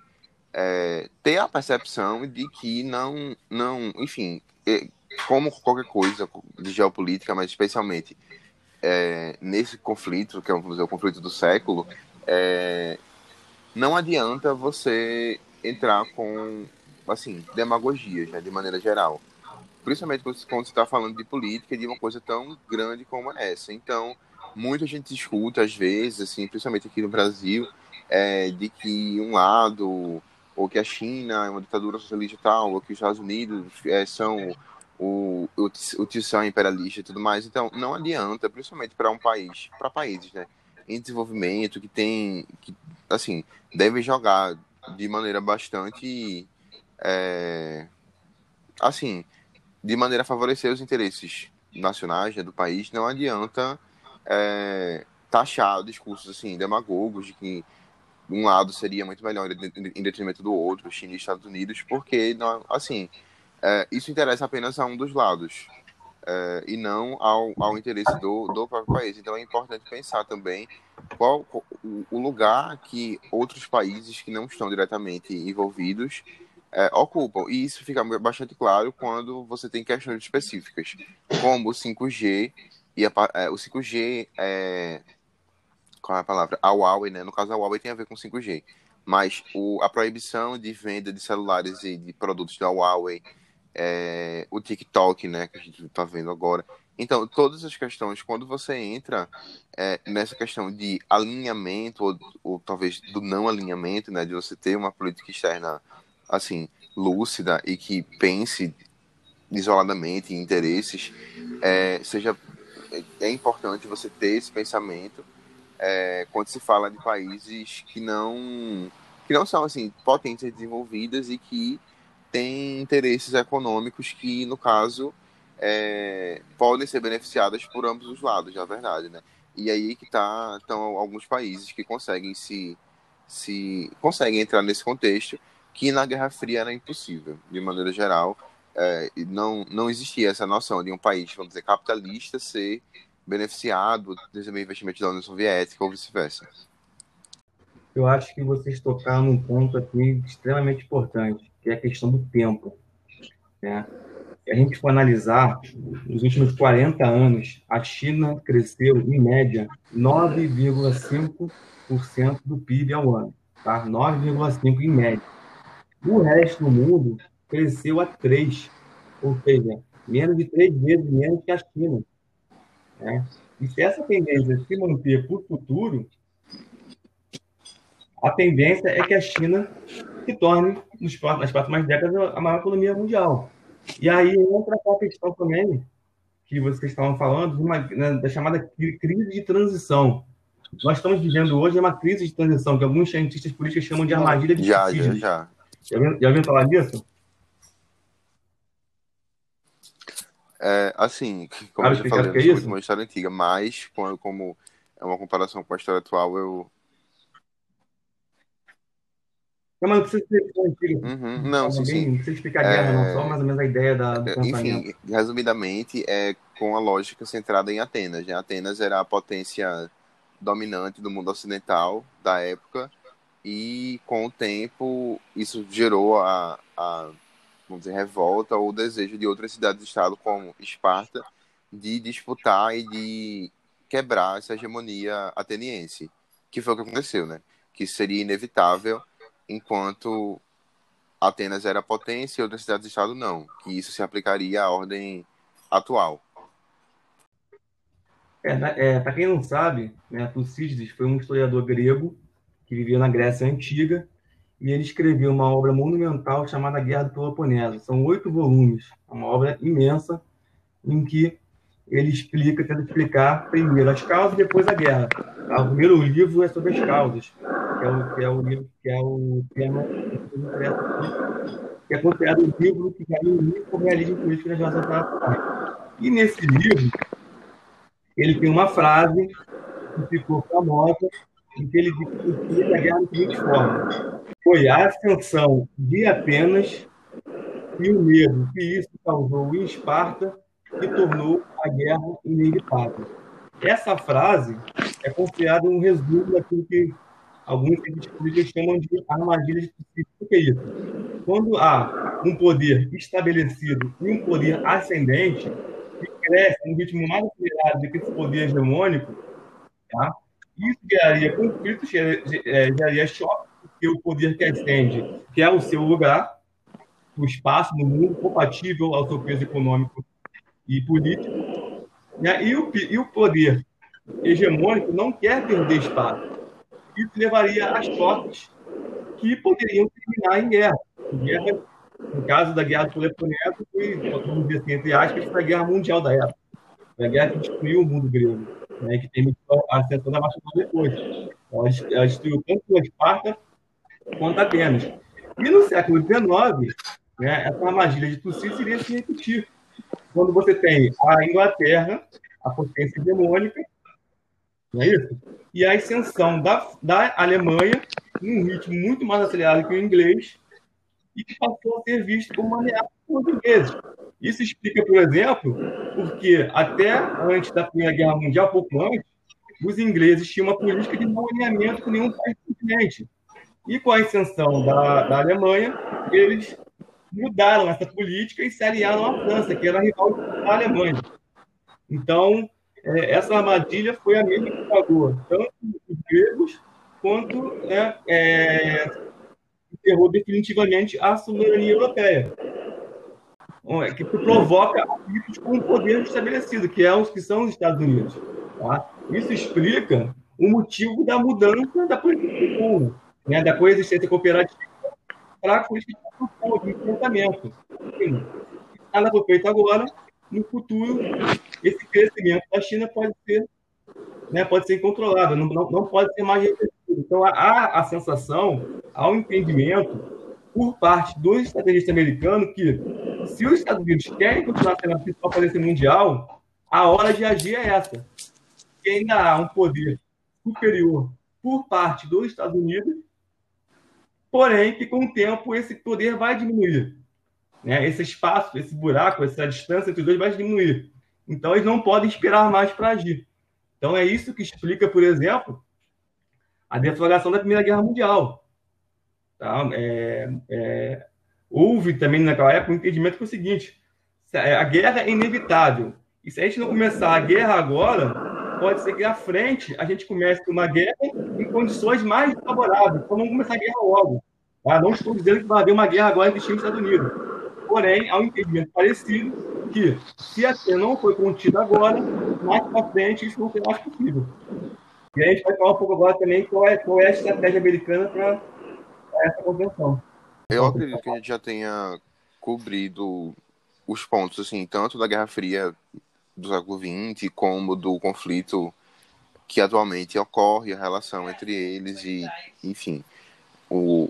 é, ter a percepção de que não, não enfim, é, como qualquer coisa de geopolítica, mas especialmente é, nesse conflito, que é dizer, o conflito do século, é, não adianta você entrar com assim demagogias, né, de maneira geral principalmente quando você está falando de política de uma coisa tão grande como essa. Então, muita gente escuta, às vezes, assim, principalmente aqui no Brasil, é, de que um lado, ou que a China é uma ditadura socialista e tal, ou que os Estados Unidos é, são o, o, o tição imperialista e tudo mais. Então, não adianta, principalmente para um país, para países, né, em desenvolvimento, que tem, que, assim, deve jogar de maneira bastante, é, assim, de maneira a favorecer os interesses nacionais né, do país, não adianta é, taxar discursos assim, demagogos de que um lado seria muito melhor em detrimento do outro, China e Estados Unidos, porque, não, assim, é, isso interessa apenas a um dos lados é, e não ao, ao interesse do, do próprio país. Então é importante pensar também qual o, o lugar que outros países que não estão diretamente envolvidos é, ocupam. E isso fica bastante claro quando você tem questões específicas, como o 5G e a, é, o 5G é qual é a palavra? A Huawei, né? No caso, a Huawei tem a ver com 5G. Mas o, a proibição de venda de celulares e de produtos da Huawei, é, o TikTok, né? Que a gente está vendo agora. Então, todas as questões, quando você entra é, nessa questão de alinhamento, ou, ou, talvez do não alinhamento, né? De você ter uma política externa assim, lúcida e que pense isoladamente em interesses, é, seja é importante você ter esse pensamento é, quando se fala de países que não que não são assim potências desenvolvidas e que têm interesses econômicos que no caso é, podem ser beneficiadas por ambos os lados, na verdade, né? E aí que tá estão alguns países que conseguem se se conseguem entrar nesse contexto que na Guerra Fria era impossível, de maneira geral. É, não, não existia essa noção de um país, vamos dizer, capitalista ser beneficiado desse investimento da União Soviética ou vice-versa. Eu acho que vocês tocaram num ponto aqui extremamente importante, que é a questão do tempo. Né? Se a gente for analisar, nos últimos 40 anos, a China cresceu, em média, 9,5% do PIB ao ano. Tá? 9,5% em média. O resto do mundo cresceu a 3, ou seja, menos de três vezes menos que a China. Né? E se essa tendência se manter para o futuro, a tendência é que a China se torne, nas próximas décadas, a maior economia mundial. E aí entra a questão também que vocês estavam falando, uma, né, da chamada crise de transição. Nós estamos vivendo hoje uma crise de transição, que alguns cientistas políticos chamam de armadilha de já, já, já. Já ouviu, já ouviu falar disso? É, assim, como eu já falei, que é uma história antiga, mas como, como é uma comparação com a história atual, eu. Não, mas não precisa ser antiga. Uhum, não, sim, sim. Não precisa explicar a guerra, é... não, só mais ou menos a ideia da, do Enfim, resumidamente, é com a lógica centrada em Atenas. Né? Atenas era a potência dominante do mundo ocidental da época e com o tempo isso gerou a, a vamos dizer, revolta ou desejo de outras cidades-estado como Esparta de disputar e de quebrar essa hegemonia ateniense, que foi o que aconteceu, né? Que seria inevitável enquanto Atenas era potência e outras cidades-estado não, que isso se aplicaria à ordem atual. É, é, Para quem não sabe, né, Tucídides foi um historiador grego que vivia na Grécia Antiga, e ele escreveu uma obra monumental chamada Guerra do Peloponeso. São oito volumes, uma obra imensa, em que ele explica, tenta explicar primeiro as causas e depois a guerra. Tá? O primeiro livro é sobre as causas, que é o, que é o livro que é o tema que é considerado o livro que vai unir o realismo político nas relações internacionais. E nesse livro, ele tem uma frase que ficou famosa, em que ele que a guerra da seguinte forma: foi a ascensão de Atenas e o medo que isso causou em Esparta que tornou a guerra inevitável. Essa frase é considerada um resumo daquilo que alguns cientistas chamam de armadilha de. O que é isso? Quando há um poder estabelecido e um poder ascendente, que cresce um ritmo mais acelerado do que esse poder hegemônico, tá? Isso geraria conflitos, geraria choque, porque o poder que ascende quer o seu lugar, o espaço no mundo compatível ao seu peso econômico e político, né? e, o, e o poder hegemônico não quer perder espaço. Isso levaria a choques que poderiam terminar em guerra. Guerra no caso da Guerra do Peloponeso, foi, vamos dizer assim, entre aspas, foi a Guerra Mundial da época. A guerra que destruiu o mundo grego, né, que permitiu a ascensão da Macedônia depois. Ela destruiu tanto a Esparta quanto a Atenas. E no século XIX, né, essa armadilha de Tucídides iria se repetir quando você tem a Inglaterra, a potência hegemônica, não é isso? E a ascensão da, da Alemanha num ritmo muito mais acelerado que o inglês e que passou a ser visto como ameaça por ingleses. Isso explica, por exemplo, porque até antes da Primeira Guerra Mundial, pouco antes, os ingleses tinham uma política de não alinhamento com nenhum país do continente. E com a ascensão da, da Alemanha, eles mudaram essa política e se aliaram à França, que era rival da Alemanha. Então, é, essa armadilha foi a mesma que pagou tanto os gregos quanto né, é, enterrou definitivamente a soberania europeia, é, que provoca atritos com o poder estabelecido, que, é os, que são os Estados Unidos. Tá? Isso explica o motivo da mudança da política comum, né, da coexistência cooperativa para a política de enfrentamento. Nada foi feito agora, no futuro, esse crescimento da China pode ser, né, pode ser incontrolável, não, não, não pode ser mais repressivo. Então, há a sensação, há um entendimento por parte dos estrategistas americanos que, se os Estados Unidos querem continuar sendo a principal potência mundial, a hora de agir é essa. Que ainda há um poder superior por parte dos Estados Unidos porém que com o tempo esse poder vai diminuir. Né? Esse espaço, esse buraco, essa distância entre os dois vai diminuir. Então eles não podem esperar mais para agir. Então é isso que explica, por exemplo, a deflagração da Primeira Guerra Mundial. Tá? É, é, houve também naquela época um entendimento que é o seguinte: a guerra é inevitável. E se a gente não começar a guerra agora, pode ser que à frente a gente comece uma guerra em condições mais favoráveis. Então vamos começar a guerra logo. Tá? Não estou dizendo que vai haver uma guerra agora entre Estados Unidos. Porém, há um entendimento parecido que, se a guerra não foi contida agora, mais para frente isso não será mais possível. E a gente vai falar um pouco agora também qual é, qual é a estratégia americana para essa convenção. Eu acredito que a gente já tenha cobrido os pontos, assim, tanto da Guerra Fria do século XX, como do conflito que atualmente ocorre, a relação entre eles e, enfim, o,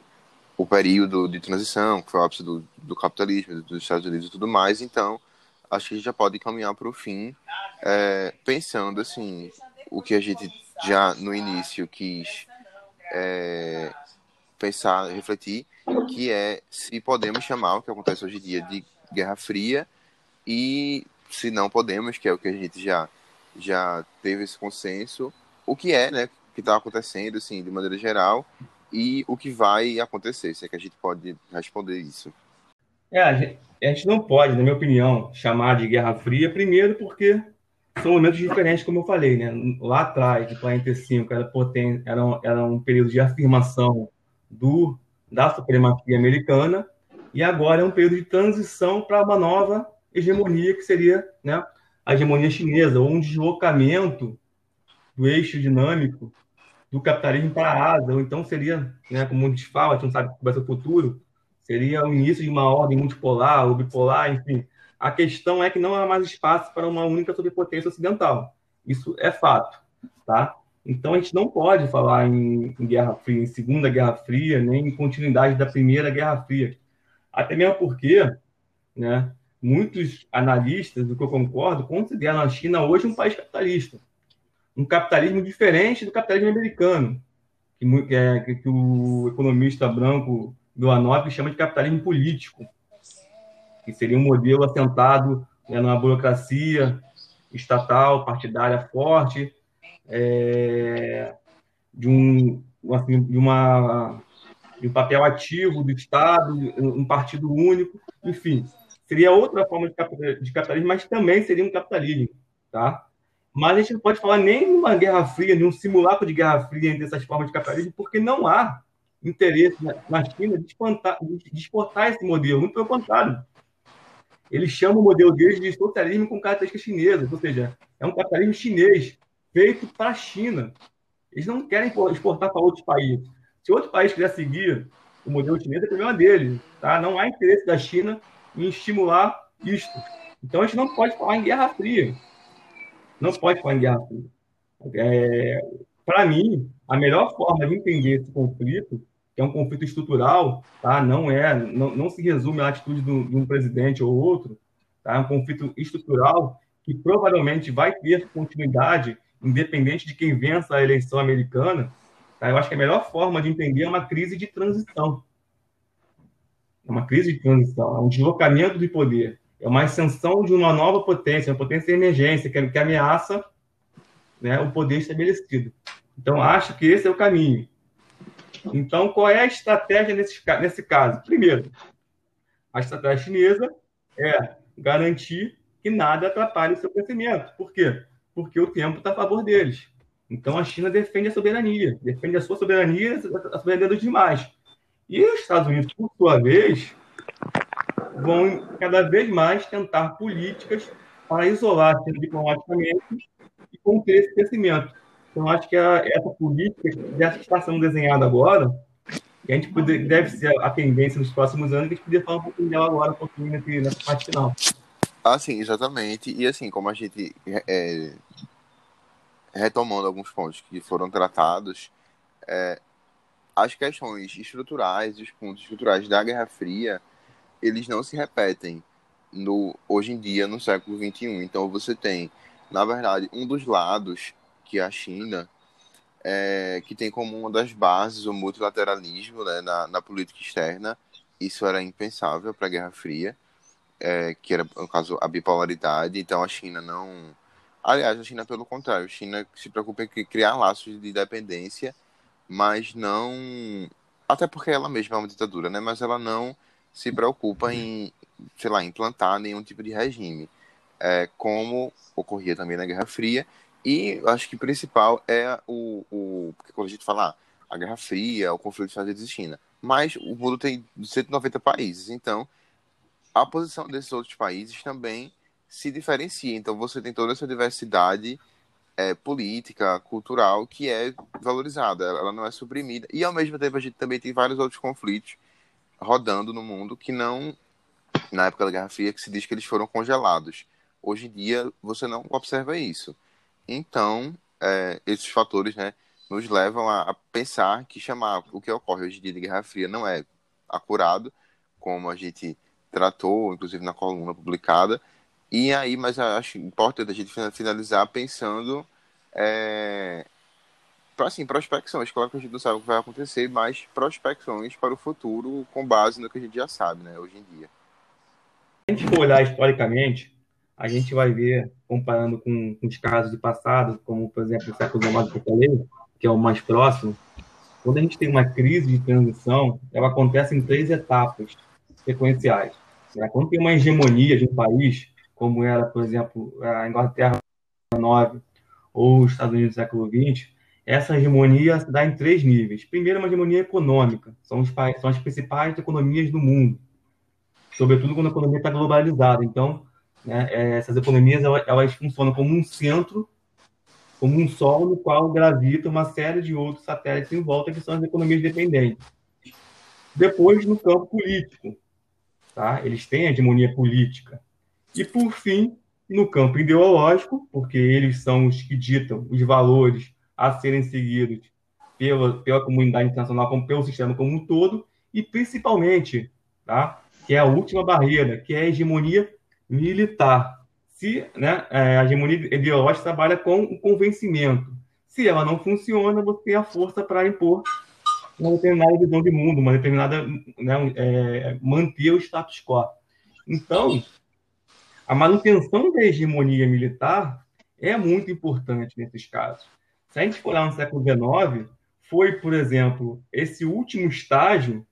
o período de transição, que foi o ápice do, do capitalismo, dos Estados Unidos e tudo mais. Então, acho que a gente já pode caminhar para o fim, é, pensando, assim, o que a gente já no início quis é, pensar, refletir, que é se podemos chamar o que acontece hoje em dia de Guerra Fria e se não podemos, que é o que a gente já, já teve esse consenso, o que é, né, que está acontecendo, assim, de maneira geral, e o que vai acontecer, se é que a gente pode responder isso. É, a gente, não pode, na minha opinião, chamar de Guerra Fria, primeiro porque são momentos diferentes, como eu falei, né? Lá atrás, de 45, era, era, um, era um período de afirmação do, da supremacia americana, e agora é um período de transição para uma nova hegemonia, que seria né, a hegemonia chinesa, ou um deslocamento do eixo dinâmico do capitalismo para a Ásia, ou então seria, né, como a gente fala, a gente não sabe o que vai ser o futuro, seria o início de uma ordem multipolar ou bipolar, enfim. A questão é que não há mais espaço para uma única superpotência ocidental. Isso é fato, tá? Então a gente não pode falar em, em Guerra Fria, em Segunda Guerra Fria, nem em continuidade da Primeira Guerra Fria. Até mesmo porque, né, muitos analistas, do que eu concordo, consideram a China hoje um país capitalista. Um capitalismo diferente do capitalismo americano, que, que, é, que o economista branco do Anop chama de capitalismo político, que seria um modelo assentado né, numa burocracia estatal, partidária forte, é, de, um, assim, de, uma, de um papel ativo do Estado, um partido único, enfim. Seria outra forma de capitalismo, mas também seria um capitalismo, tá? Mas a gente não pode falar nem numa guerra fria, nenhum simulacro de guerra fria entre essas formas de capitalismo, porque não há interesse na China de, de exportar esse modelo. Muito pelo contrário. Eles chamam o modelo deles de socialismo com características chinesas, ou seja, é um capitalismo chinês feito para a China. Eles não querem exportar para outros países. Se outro país quiser seguir o modelo chinês, é problema dele. Tá? Não há interesse da China em estimular isto. Então a gente não pode falar em Guerra Fria. Não pode falar em Guerra Fria. É, para mim, a melhor forma de entender esse conflito, que é um conflito estrutural, tá? não é, não, não se resume à atitude do, de um presidente ou outro, tá? é um conflito estrutural que provavelmente vai ter continuidade independente de quem vença a eleição americana, tá? eu acho que a melhor forma de entender é uma crise de transição. É uma crise de transição, é um deslocamento de poder, é uma ascensão de uma nova potência, uma potência de emergência que, que ameaça né, o poder estabelecido. Então, acho que esse é o caminho. Então, qual é a estratégia nesse, nesse caso? Primeiro, a estratégia chinesa é garantir que nada atrapalhe o seu crescimento. Por quê? porque o tempo está a favor deles. Então a China defende a soberania, defende a sua soberania a soberania dos demais. E os Estados Unidos, por sua vez, vão cada vez mais tentar políticas para isolar diplomaticamente e conter esse crescimento. Então, acho que a, essa política já está sendo desenhada agora, e a gente deve ser a tendência nos próximos anos, que a gente poderia falar um pouquinho dela agora, um pouquinho nessa parte final. Ah, sim, exatamente. E assim, como a gente é, retomando alguns pontos que foram tratados, é, as questões estruturais, os pontos estruturais da Guerra Fria, eles não se repetem no hoje em dia no século 21. Então você tem, na verdade, um dos lados que é a China é, que tem como uma das bases o multilateralismo né, na, na política externa. Isso era impensável para a Guerra Fria é, que era, no caso, a bipolaridade. Então a China não. Aliás, a China, pelo contrário, a China se preocupa em criar laços de dependência, mas não. Até porque ela mesma é uma ditadura, né? Mas ela não se preocupa em, sei lá, implantar nenhum tipo de regime, é, como ocorria também na Guerra Fria. E acho que o principal é o, o. Porque quando a gente fala ah, a Guerra Fria, o conflito dos Estados Unidos e China. Mas o mundo tem 190 países, então a posição desses outros países também se diferencia. Então você tem toda essa diversidade é, política, cultural, que é valorizada, ela não é suprimida. E ao mesmo tempo a gente também tem vários outros conflitos rodando no mundo que não, na época da Guerra Fria, que se diz que eles foram congelados. Hoje em dia você não observa isso. Então, é, esses fatores né, nos levam a, a pensar que chamar o que ocorre hoje em dia de Guerra Fria não é acurado, como a gente tratou, inclusive na coluna publicada. E aí, mas acho importante a gente finalizar pensando é, para assim, prospecções. Claro que a gente não sabe o que vai acontecer, mas prospecções para o futuro com base no que a gente já sabe, né, hoje em dia. Se a gente for olhar historicamente, a gente vai ver, comparando com, com os casos de passado, como, por exemplo, o século XIX que é o mais próximo, quando a gente tem uma crise de transição, ela acontece em três etapas sequenciais. Né? Quando tem uma hegemonia de um país, como era, por exemplo, a Inglaterra XIX ou os Estados Unidos do século XX, essa hegemonia se dá em três níveis. Primeiro, uma hegemonia econômica, são, os, são as principais economias do mundo, sobretudo quando a economia está globalizada. Então, né, é, essas economias elas, funcionam como um centro, como um solo no qual gravita uma série de outros satélites em volta, que são as economias dependentes. Depois, no campo político, tá? Eles têm hegemonia política. E, por fim, no campo ideológico, porque eles são os que ditam os valores a serem seguidos pela, pela comunidade internacional, como pelo sistema como um todo, e principalmente, tá? que é a última barreira, que é a hegemonia militar. Se né, é, a hegemonia ideológica trabalha com o convencimento. Se ela não funciona, você tem a força para impor uma determinada visão de mundo, uma determinada né, é, manter o status quo. Então, a manutenção da hegemonia militar é muito importante nesses casos. Se a gente for lá no século XIX, foi, por exemplo, esse último estágio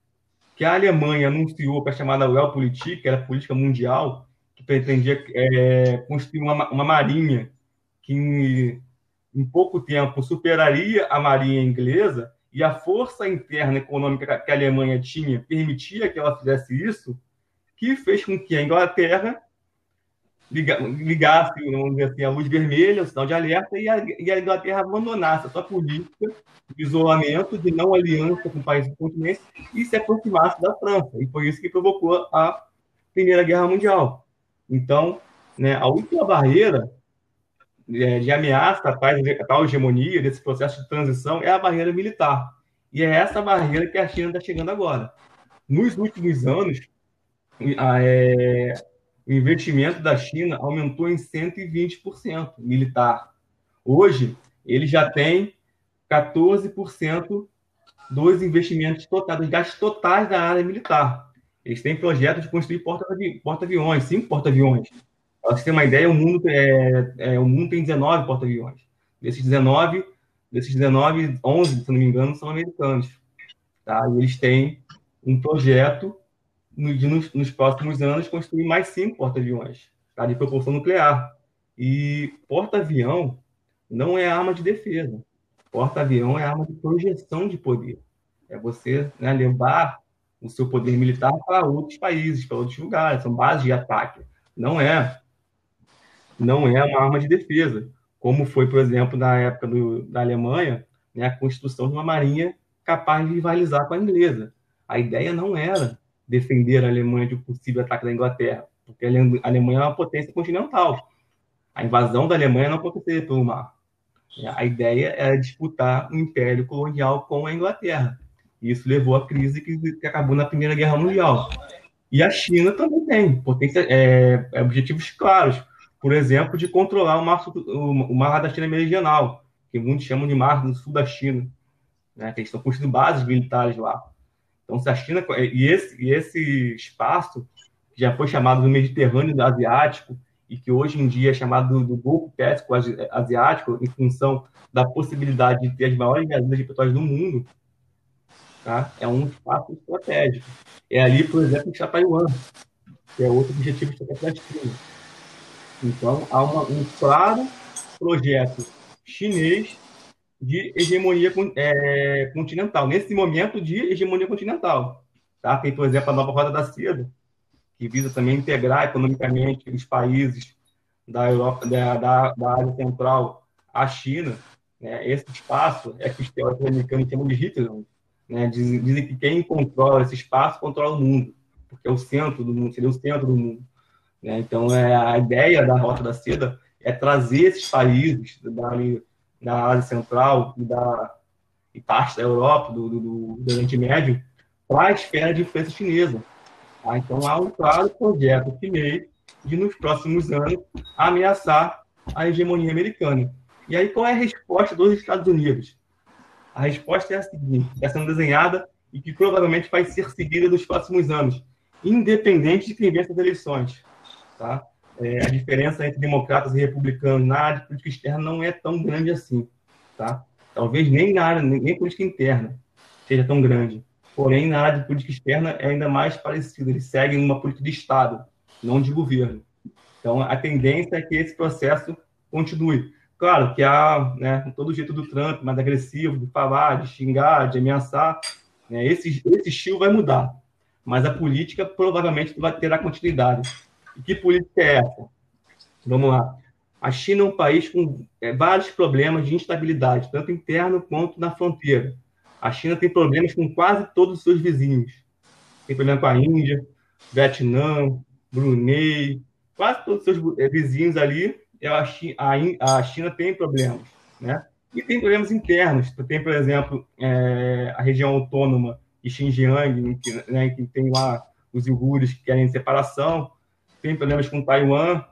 que a Alemanha anunciou para a chamada Realpolitik, que era a política mundial, que pretendia é, construir uma, uma marinha que em, em pouco tempo superaria a marinha inglesa, e a força interna econômica que a Alemanha tinha permitia que ela fizesse isso, que fez com que a Inglaterra ligasse, vamos dizer assim, a luz vermelha, o sinal de alerta, e a, e a Inglaterra abandonasse a sua política de isolamento, de não aliança com países do continente, e se aproximasse da França. E foi isso que provocou a Primeira Guerra Mundial. Então, né, a última barreira é, de ameaça à tal hegemonia, desse processo de transição, é a barreira militar. E é essa barreira que a China está chegando agora. Nos últimos anos, é, o investimento da China aumentou em 120% militar. Hoje, ele já tem 14% dos investimentos totais, dos gastos totais da área militar. Eles têm projetos de construir porta-aviões, cinco porta-aviões. Para você ter uma ideia, o mundo, é, é, o mundo tem 19 porta-aviões. Desses 19, desses 19, 11, se não me engano, são americanos. Tá? E eles têm um projeto de, nos, nos, próximos anos, construir mais cinco porta-aviões tá? de propulsão nuclear. E porta-avião não é arma de defesa. Porta-avião é arma de projeção de poder. É você né, levar o seu poder militar para outros países, para outros lugares. São bases de ataque. Não é não é uma arma de defesa, como foi, por exemplo, na época do, da Alemanha, né, a construção de uma marinha capaz de rivalizar com a inglesa. A ideia não era defender a Alemanha de um possível ataque da Inglaterra, porque a Alemanha é uma potência continental. A invasão da Alemanha não acontecer pelo mar. A ideia era disputar o um império colonial com a Inglaterra. Isso levou à crise que, que acabou na Primeira Guerra Mundial. E a China também tem potência, é, é objetivos claros por exemplo, de controlar o mar, o mar da China Meridional, que muitos chamam de Mar do Sul da China, né, eles estão construindo bases militares lá. Então, se a China. E esse, e esse espaço, que já foi chamado do Mediterrâneo Asiático, e que hoje em dia é chamado do, do Golfo Pérsico Asiático, em função da possibilidade de ter as maiores gasolina de petróleo do mundo, tá? é um espaço estratégico. É ali, por exemplo, que está Taiwan, que é outro objetivo estratégico China. Então, há uma, um claro projeto chinês de hegemonia é, continental, nesse momento de hegemonia continental. Tá? Tem, por exemplo, a nova Roda da Seda, que visa também integrar economicamente os países da Europa, da, da, da Ásia Central à China. Né? Esse espaço é que os teóricos americanos chamam de Hitler. Né? Dizem, que quem controla esse espaço controla o mundo, porque é o centro do mundo, seria o centro do mundo. Né? Então, é, a ideia da Rota da Seda é trazer esses países da, da Ásia Central e, da, e parte da Europa, do, do, do Oriente Médio, para a esfera de influência chinesa. Tá? Então, há um claro projeto chinês de, nos próximos anos, ameaçar a hegemonia americana. E aí, qual é a resposta dos Estados Unidos? A resposta é a seguinte: está sendo desenhada e que provavelmente vai ser seguida nos próximos anos, independente de quem vença as eleições. Tá? É, a diferença entre democratas e republicanos na área de política externa não é tão grande assim. Tá? Talvez nem na área, nem política interna seja tão grande. Porém, na área de política externa é ainda mais parecido. Eles seguem uma política de Estado, não de governo. Então, a tendência é que esse processo continue. Claro que há né, todo o jeito do Trump, mais agressivo, de falar, de xingar, de ameaçar. Né, esse, esse estilo vai mudar. Mas a política provavelmente vai ter a continuidade. E que política é essa? Vamos lá. A China é um país com é, vários problemas de instabilidade, tanto interno quanto na fronteira. A China tem problemas com quase todos os seus vizinhos. Tem problema com a Índia, Vietnã, Brunei, quase todos os seus vizinhos ali, a China, a China tem problemas, né? E tem problemas internos. Tem, por exemplo, é, a região autônoma de Xinjiang, que, né, que tem lá os uigures que querem separação. Tem problemas com Taiwan,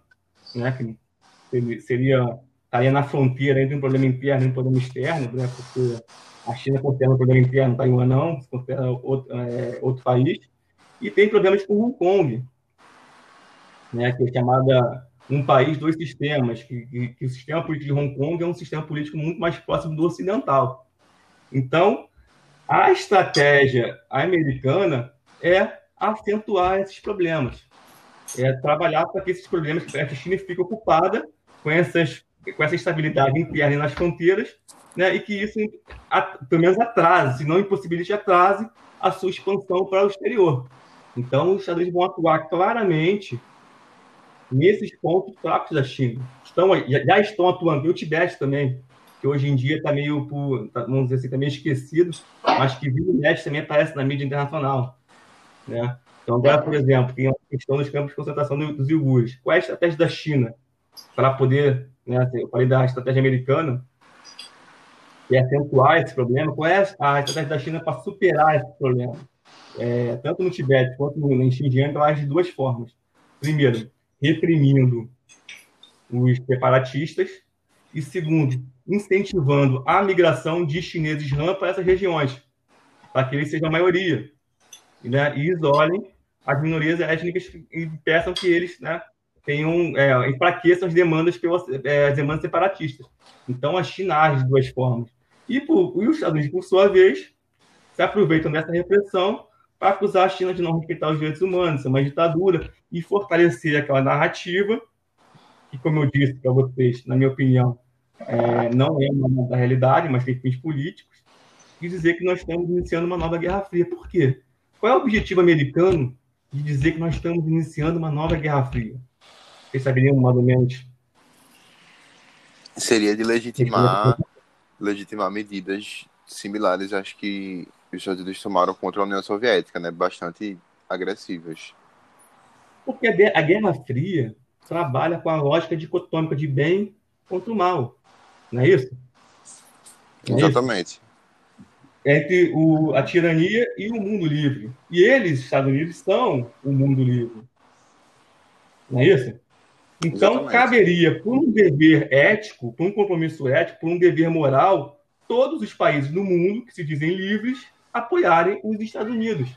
né, que seria estaria na fronteira entre um problema interno e um problema externo, né, porque a China considera um problema interno, Taiwan não, considera outro, é, outro país. E tem problemas com Hong Kong, né, que é chamada um país, dois sistemas, que, que, que, o sistema político de Hong Kong é um sistema político muito mais próximo do ocidental. Então, a estratégia americana é acentuar esses problemas, é trabalhar para que esses problemas, que a China fique ocupada com, essas, com essa estabilidade interna nas fronteiras, né, e que isso, pelo menos, atrase, se não impossibilite, atrase a sua expansão para o exterior. Então, os Estados Unidos vão atuar claramente nesses pontos fracos da China. Estão, já estão atuando, e o Tibete também, que hoje em dia está meio, tá, vamos dizer assim, tá meio esquecido, mas que vira e também aparece na mídia internacional. Né? Então, agora, por exemplo, tem a questão dos campos de concentração dos uigures. Qual é a estratégia da China para poder, né, assim, eu falei da estratégia americana, e acentuar esse problema? Qual é a estratégia da China para superar esse problema? É, tanto no Tibete quanto no, em Xinjiang, ela age de duas formas. Primeiro, reprimindo os separatistas e, segundo, incentivando a migração de chineses Han para essas regiões, para que eles sejam a maioria, né, e isolem as minorias étnicas e peçam que eles né, tenham, é, enfraqueçam as demandas, pelas, é, as demandas separatistas. Então, a China age de duas formas. E, por, e os Estados Unidos, por sua vez, se aproveitam dessa repressão para acusar a China de não respeitar os direitos humanos, ser uma ditadura, e fortalecer aquela narrativa, que, como eu disse para vocês, na minha opinião, é, não é uma da realidade, mas tem fins políticos, e dizer que nós estamos iniciando uma nova Guerra Fria. Por quê? Qual é o objetivo americano de dizer que nós estamos iniciando uma nova Guerra Fria? Vocês saberiam mais ou menos? Seria de legitimar, legitimar medidas similares às que os Estados Unidos tomaram contra a União Soviética, né? Bastante agressivas. Porque a Guerra Fria trabalha com a lógica dicotômica de bem contra o mal. Não é isso? Não Exatamente. isso? Entre o, a tirania e o mundo livre. E eles, Estados Unidos, são o mundo livre. Não é isso? Então, Exatamente. caberia, por um dever ético, por um compromisso ético, por um dever moral, todos os países do mundo que se dizem livres apoiarem os Estados Unidos.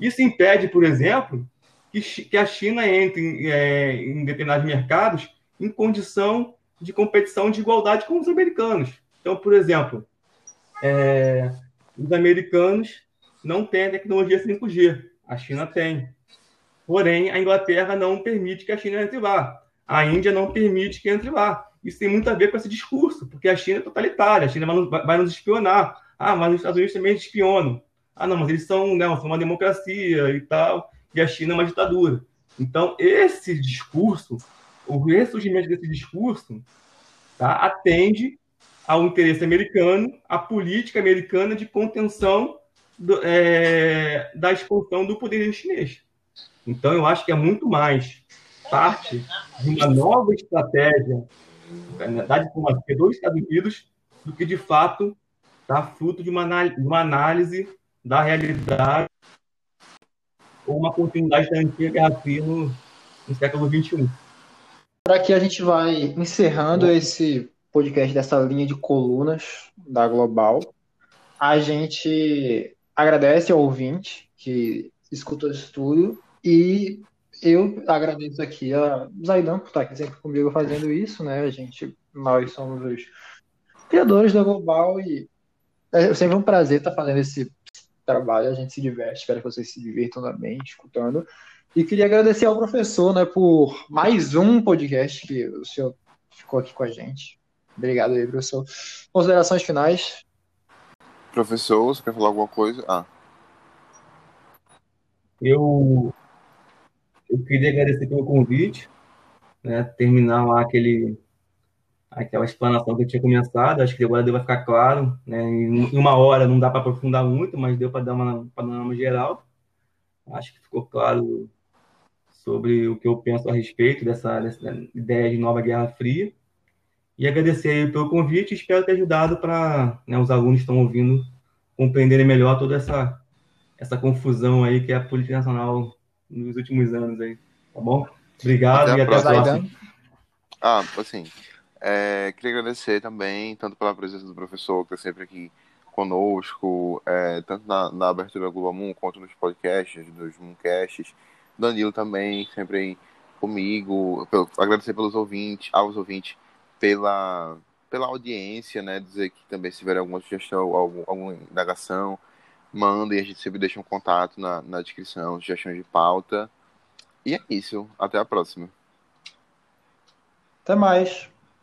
Isso impede, por exemplo, que, que a China entre é, em determinados mercados em condição de competição de igualdade com os americanos. Então, por exemplo, é, os americanos não têm a tecnologia 5G, a China tem. Porém, a Inglaterra não permite que a China entre lá. A Índia não permite que entre lá. Isso tem muito a ver com esse discurso, porque a China é totalitária, a China vai nos, vai nos espionar. Ah, mas os Estados Unidos também espionam. Ah, não, mas eles são, né, são uma democracia e tal, e a China é uma ditadura. Então, esse discurso, o ressurgimento desse discurso, tá, atende ao interesse americano, à política americana de contenção do, é, da expansão do poder chinês. Então, eu acho que é muito mais parte de uma nova estratégia da diplomacia dos Estados Unidos do que, de fato, está fruto de uma, de uma análise da realidade uma continuidade da antiga Guerra Fria no, no século XXI. Por aqui a gente vai encerrando é. esse podcast dessa linha de colunas da Global. A gente agradece ao ouvinte que escutou isso tudo e eu agradeço aqui a Zaidan por estar aqui sempre comigo fazendo isso, né? A gente, nós somos os criadores da Global e é sempre um prazer estar fazendo esse trabalho, a gente se diverte, espero que vocês se divirtam também escutando. E queria agradecer ao professor, né, por mais um podcast que o senhor ficou aqui com a gente. Obrigado aí, professor. Considerações finais? Professor, você quer falar alguma coisa? Ah. Eu, eu queria agradecer pelo convite, né, terminar lá aquele aquela explanação que eu tinha começado, acho que agora deu para ficar claro, né? Em uma hora não dá para aprofundar muito, mas deu para dar uma panorama geral. Acho que ficou claro sobre o que eu penso a respeito dessa, dessa ideia de nova Guerra Fria. E agradecer aí pelo convite, espero ter ajudado para né, os alunos que estão ouvindo compreenderem melhor toda essa, essa confusão aí que é a política nacional nos últimos anos aí, tá bom? Obrigado até e até a próxima. Ah, assim, é, queria agradecer também, tanto pela presença do professor, que está sempre aqui conosco, é, tanto na, na abertura Globo Moon, quanto nos podcasts, nos Mooncasts. Danilo também, sempre comigo. Pelo, agradecer pelos ouvintes, aos ouvintes, pela, pela audiência, né? Dizer que também se tiver alguma sugestão, algum, alguma indagação, mandem, a gente sempre deixa um contato na, na descrição, sugestões de pauta. E é isso. Até a próxima. Até mais.